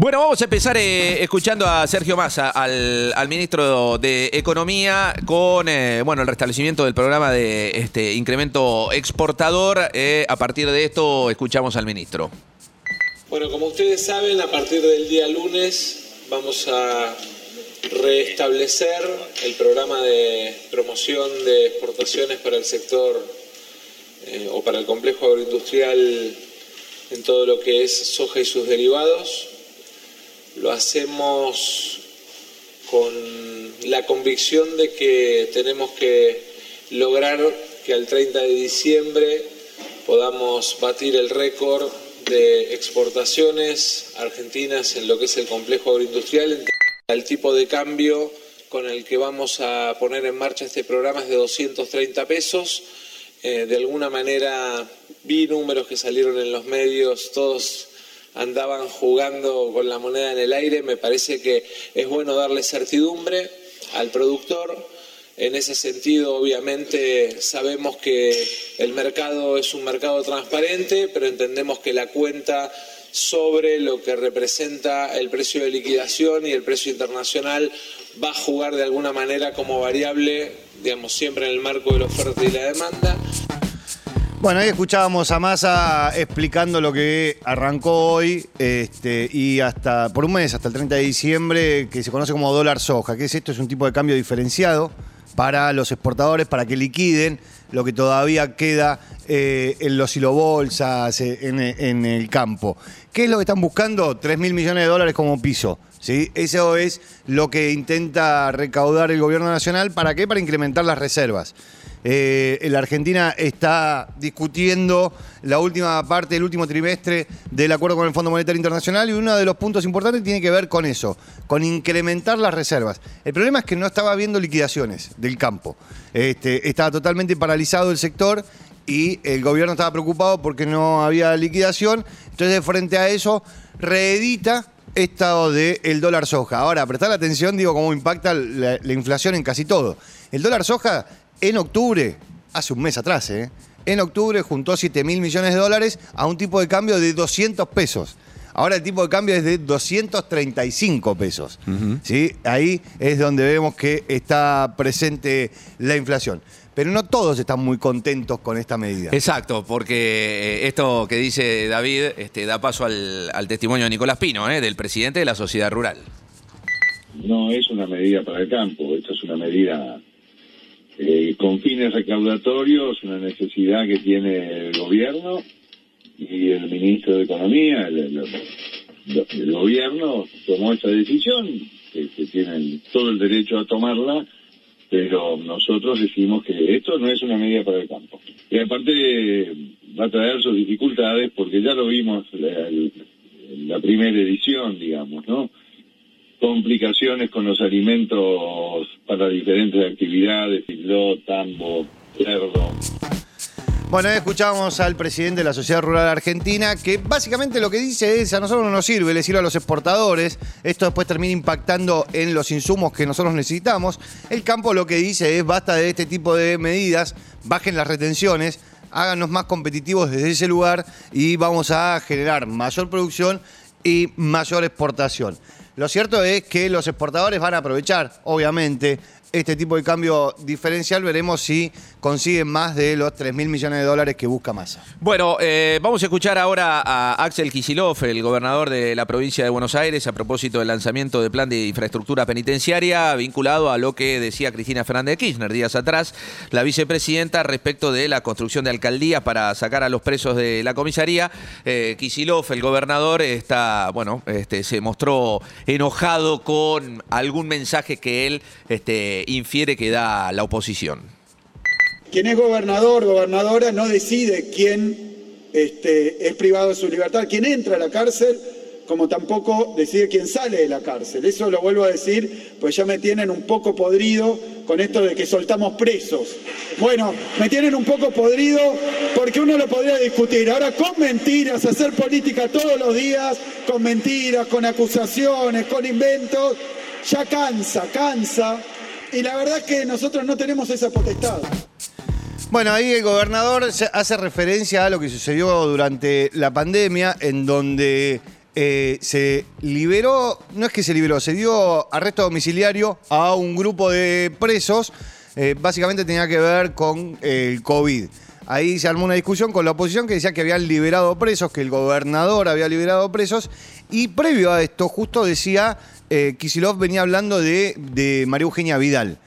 Bueno, vamos a empezar eh, escuchando a Sergio Massa, al, ministro de Economía, con eh, bueno el restablecimiento del programa de este incremento exportador. Eh, a partir de esto, escuchamos al ministro. Bueno, como ustedes saben, a partir del día lunes vamos a restablecer el programa de promoción de exportaciones para el sector o para el complejo agroindustrial en todo lo que es soja y sus derivados. Lo hacemos con la convicción de que tenemos que lograr que al 30 de diciembre podamos batir el récord de exportaciones argentinas en lo que es el complejo agroindustrial. El tipo de cambio con el que vamos a poner en marcha este programa es de 230 pesos. Eh, de alguna manera vi números que salieron en los medios, todos andaban jugando con la moneda en el aire, me parece que es bueno darle certidumbre al productor. En ese sentido, obviamente, sabemos que el mercado es un mercado transparente, pero entendemos que la cuenta sobre lo que representa el precio de liquidación y el precio internacional va a jugar de alguna manera como variable, digamos, siempre en el marco de la oferta y la demanda. Bueno, ahí escuchábamos a Massa explicando lo que arrancó hoy este, y hasta por un mes, hasta el 30 de diciembre, que se conoce como dólar soja. ¿Qué es esto? Es un tipo de cambio diferenciado para los exportadores, para que liquiden lo que todavía queda eh, en los silobolsas, eh, en, en, el campo. ¿Qué es lo que están buscando? 3 mil millones de dólares como piso. ¿sí? Eso es lo que intenta recaudar el gobierno nacional. ¿Para qué? Para incrementar las reservas. Eh, la Argentina está discutiendo la última parte del último trimestre del acuerdo con el Fondo Monetario Internacional y uno de los puntos importantes tiene que ver con eso, con incrementar las reservas. El problema es que no estaba habiendo liquidaciones del campo. Este, estaba totalmente paralizado el sector y el gobierno estaba preocupado porque no había liquidación. Entonces, frente a eso, reedita estado del dólar soja. Ahora, prestar atención, digo, cómo impacta la inflación en casi todo. El dólar soja en octubre, hace un mes atrás, ¿eh? en octubre juntó 7 mil millones de dólares a un tipo de cambio de 200 pesos. Ahora el tipo de cambio es de 235 pesos. ¿sí? Ahí es donde vemos que está presente la inflación. Pero no todos están muy contentos con esta medida. Exacto, porque eh, esto que dice David este, da paso al, testimonio de Nicolás Pino, ¿eh? del presidente de la sociedad rural. No es una medida para el campo, esto es una medida eh, con fines recaudatorios, una necesidad que tiene el gobierno y el ministro de Economía, el, gobierno tomó esa decisión, que, tienen todo el derecho a tomarla, pero nosotros decimos que esto no es una medida para el campo. Y aparte va a traer sus dificultades porque ya lo vimos en la primera edición, digamos, ¿no? Complicaciones con los alimentos para diferentes actividades, filó, tambo, cerdo. Bueno, escuchamos al presidente de la Sociedad Rural Argentina que básicamente lo que dice es a nosotros no nos sirve, le sirve a los exportadores, esto después termina impactando en los insumos que nosotros necesitamos. El campo lo que dice es basta de este tipo de medidas, bajen las retenciones, háganos más competitivos desde ese lugar y vamos a generar mayor producción y mayor exportación. Lo cierto es que los exportadores van a aprovechar, obviamente, este tipo de cambio diferencial, veremos si consiguen más de los 3 mil millones de dólares que busca Massa. Bueno, eh, vamos a escuchar ahora a Axel Kisilov, el gobernador de la provincia de Buenos Aires, a propósito del lanzamiento del plan de infraestructura penitenciaria, vinculado a lo que decía Cristina Fernández de Kirchner días atrás, la vicepresidenta, respecto de la construcción de alcaldías para sacar a los presos de la comisaría. Eh, Kisilov, el gobernador, está, bueno, este, se mostró enojado con algún mensaje que él este, infiere que da la oposición. Quien es gobernador, gobernadora, no decide quién este, es privado de su libertad. Quien entra a la cárcel como tampoco decide quién sale de la cárcel. Eso lo vuelvo a decir, pues ya me tienen un poco podrido con esto de que soltamos presos. Bueno, me tienen un poco podrido porque uno lo podría discutir. Ahora con mentiras, hacer política todos los días, con mentiras, con acusaciones, con inventos, ya cansa, cansa. Y la verdad es que nosotros no tenemos esa potestad. Bueno, ahí el gobernador hace referencia a lo que sucedió durante la pandemia, en donde eh, se liberó, no es que se liberó, se dio arresto domiciliario a un grupo de presos, eh, básicamente tenía que ver con eh, el COVID. Ahí se armó una discusión con la oposición que decía que habían liberado presos, que el gobernador había liberado presos, y previo a esto, justo decía, eh, venía hablando de, María Eugenia Vidal.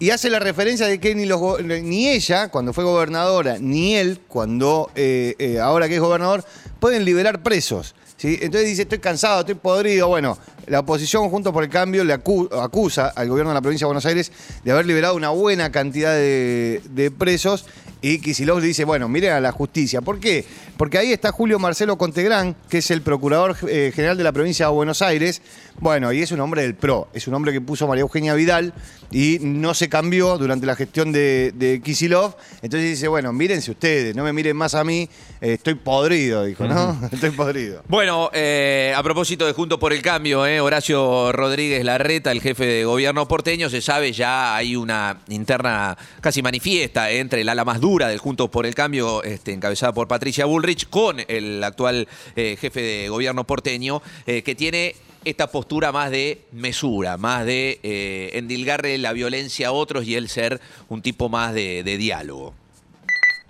Y hace la referencia de que ni, ella, cuando fue gobernadora, ni él, cuando eh, eh, ahora que es gobernador, pueden liberar presos. ¿sí? Entonces dice, estoy cansado, estoy podrido. Bueno, la oposición, junto por el cambio, le acu- acusa al gobierno de la provincia de Buenos Aires de haber liberado una buena cantidad de, de presos. Y Kicillof le dice, bueno, miren a la justicia. ¿Por qué? Porque ahí está Julio Marcelo Contegrán, que es el procurador eh, general de la provincia de Buenos Aires. Bueno, y es un hombre del PRO. Es un hombre que puso María Eugenia Vidal y no se cambió durante la gestión de, de Kicillof. Entonces dice, bueno, mírense ustedes, no me miren más a mí. eh, estoy podrido, dijo, ¿no? Estoy podrido. Bueno, eh, a propósito de Juntos por el Cambio, eh, Horacio Rodríguez Larreta, el jefe de gobierno porteño, se sabe ya hay una interna casi manifiesta entre el ala más dura del Juntos por el Cambio, este, encabezada por Patricia Bullrich, con el actual jefe de gobierno porteño, que tiene esta postura más de mesura, más de eh, endilgarle la violencia a otros y él ser un tipo más de, de diálogo.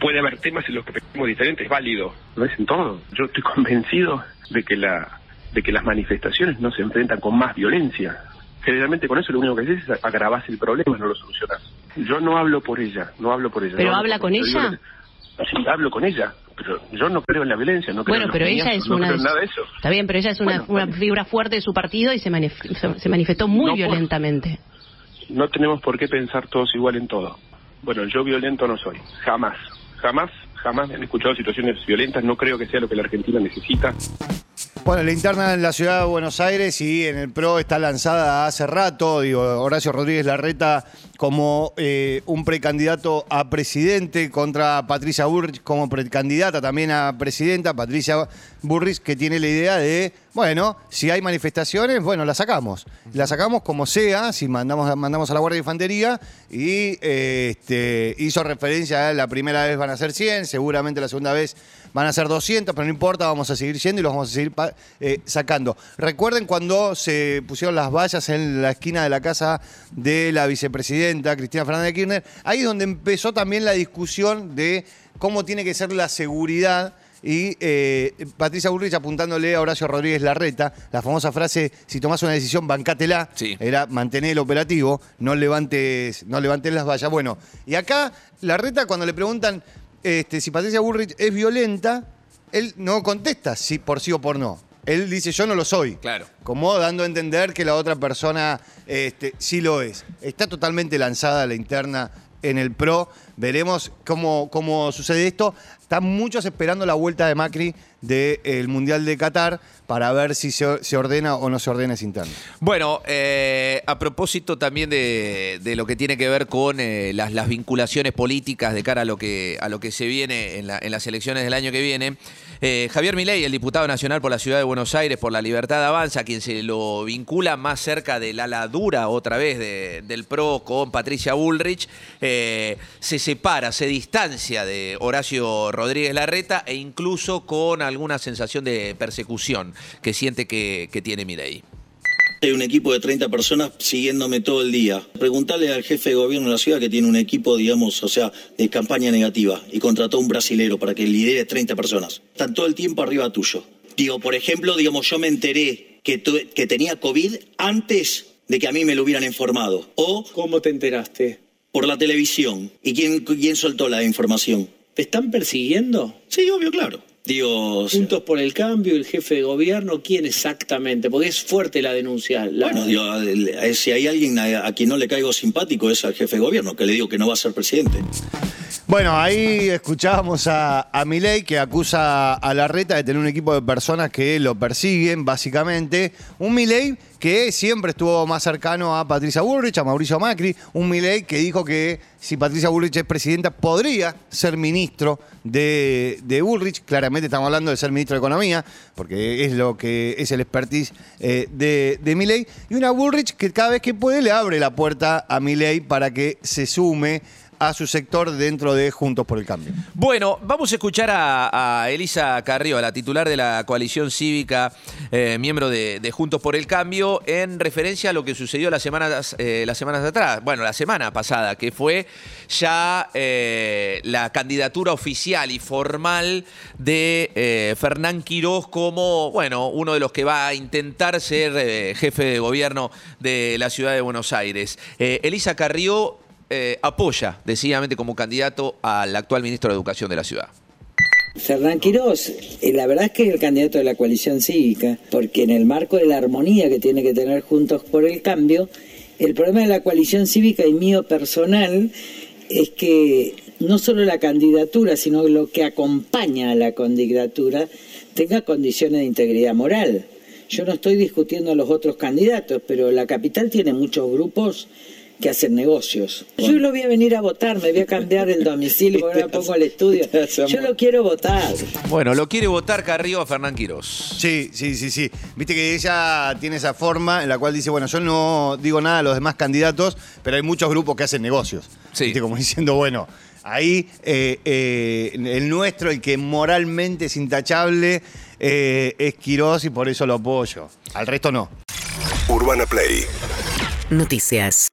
puede haber temas en los que pensamos diferentes, es válido, no es en todo. Yo estoy convencido de que la de que las manifestaciones no se enfrentan con más violencia. Generalmente con eso lo único que haces es agravar el problema, no lo solucionas. Yo no hablo por ella, no hablo por ella. ¿Pero no habla con ella? Sí, hablo con ella, pero yo no creo en la violencia, no creo Bueno, en pero ella es no una. creo en nada de eso. Está bien, pero ella es una, Bueno, una figura fuerte de su partido y se, manif- se- se manifestó muy No, por- violentamente. No tenemos por qué pensar todos igual en todo. Bueno, yo violento no soy, jamás, jamás, jamás me han escuchado situaciones violentas, no creo que sea lo que la Argentina necesita. Bueno, la interna en la ciudad de Buenos Aires y en el PRO está lanzada hace rato, digo, Horacio Rodríguez Larreta como eh, un precandidato a presidente contra Patricia Burrich como precandidata también a presidenta, Patricia Burrich que tiene la idea de, bueno, si hay manifestaciones, bueno, las sacamos. Las sacamos como sea, si mandamos, mandamos a la Guardia de Infantería y eh, este, hizo referencia a la primera vez van a ser 100, seguramente la segunda vez van a ser 200, pero no importa, vamos a seguir yendo y los vamos a seguir eh, sacando. Recuerden cuando se pusieron las vallas en la esquina de la casa de la vicepresidenta Cristina Fernández de Kirchner, ahí es donde empezó también la discusión de cómo tiene que ser la seguridad. Y eh, Patricia Bullrich apuntándole a Horacio Rodríguez Larreta, la famosa frase, si tomás una decisión, bancátela, Sí. era mantener el operativo, no levantes, no levantes las vallas. Bueno, y acá Larreta cuando le preguntan este, si Patricia Bullrich es violenta, él no contesta si por sí o por no. Él dice, yo no lo soy. Claro. Como dando a entender que la otra persona este, sí lo es. Está totalmente lanzada la interna en el PRO. Veremos cómo, cómo sucede esto. Están muchos esperando la vuelta de Macri del Mundial de Qatar para ver si se, se ordena o no se ordena esa interna. Bueno, eh, a propósito también de, de lo que tiene que ver con eh, las, vinculaciones políticas de cara a lo que, a lo que se viene en, la- en las elecciones del año que viene, eh, Javier Milei, el diputado nacional por la ciudad de Buenos Aires, por la libertad avanza, quien se lo vincula más cerca del ala dura otra vez de- del PRO con Patricia Bullrich, se separa, se distancia de Horacio Rodríguez Larreta e incluso con alguna sensación de persecución que siente que, que tiene Milei. Hay un equipo de 30 personas siguiéndome todo el día. Preguntarle al jefe de gobierno de la ciudad que tiene un equipo, digamos, o sea, de campaña negativa y contrató a un brasilero para que lidere 30 personas. Están todo el tiempo arriba tuyo. Digo, por ejemplo, digamos, yo me enteré que, tu- que tenía COVID antes de que a mí me lo hubieran informado. O ¿Cómo te enteraste? Por la televisión. ¿Y quién, quién soltó la información? ¿Te están persiguiendo? Sí, obvio, claro. Digo, Juntos por el cambio, el jefe de gobierno, ¿quién exactamente? Porque es fuerte la denuncia. La- Bueno, si hay alguien a, a quien no le caigo simpático es al jefe de gobierno, que le digo que no va a ser presidente. Bueno, ahí escuchábamos a, a Milei que acusa a la reta de tener un equipo de personas que lo persiguen, básicamente. Un Milei que siempre estuvo más cercano a Patricia Bullrich, a Mauricio Macri. Un Milei que dijo que si Patricia Bullrich es presidenta podría ser ministro de, de Bullrich. Claramente estamos hablando de ser ministro de Economía, porque es lo que es el expertise eh, de, de Milei. Y una Bullrich que cada vez que puede le abre la puerta a Milei para que se sume a su sector dentro de Juntos por el Cambio. Bueno, vamos a escuchar a, Elisa Carrió, la titular de la coalición cívica, eh, miembro de, Juntos por el Cambio, en referencia a lo que sucedió las semanas, eh, las semanas atrás, bueno, la semana pasada, que fue ya eh, la candidatura oficial y formal de Fernán Quirós como, bueno, uno de los que va a intentar ser jefe de gobierno de la ciudad de Buenos Aires. Elisa Carrió eh, apoya decididamente como candidato al actual ministro de Educación de la ciudad. Fernán Quirós, eh, la verdad es que es el candidato de la coalición cívica, porque en el marco de la armonía que tiene que tener Juntos por el Cambio, el problema de la coalición cívica y mío personal es que no solo la candidatura, sino lo que acompaña a la candidatura tenga condiciones de integridad moral. Yo no estoy discutiendo a los otros candidatos, pero la capital tiene muchos grupos que hacen negocios. Yo lo voy a venir a votar, me voy a cambiar el domicilio, ahora pongo el estudio. Yo lo quiero votar. Bueno, lo quiere votar Carrió a Fernán Quirós. Sí, sí, sí, sí. Viste que ella tiene esa forma en la cual dice, bueno, yo no digo nada a los demás candidatos, pero hay muchos grupos que hacen negocios. Sí. Viste, como diciendo, bueno, ahí eh, eh, el nuestro, el que moralmente es intachable, eh, es Quirós y por eso lo apoyo. Al resto no. Urbana Play Noticias.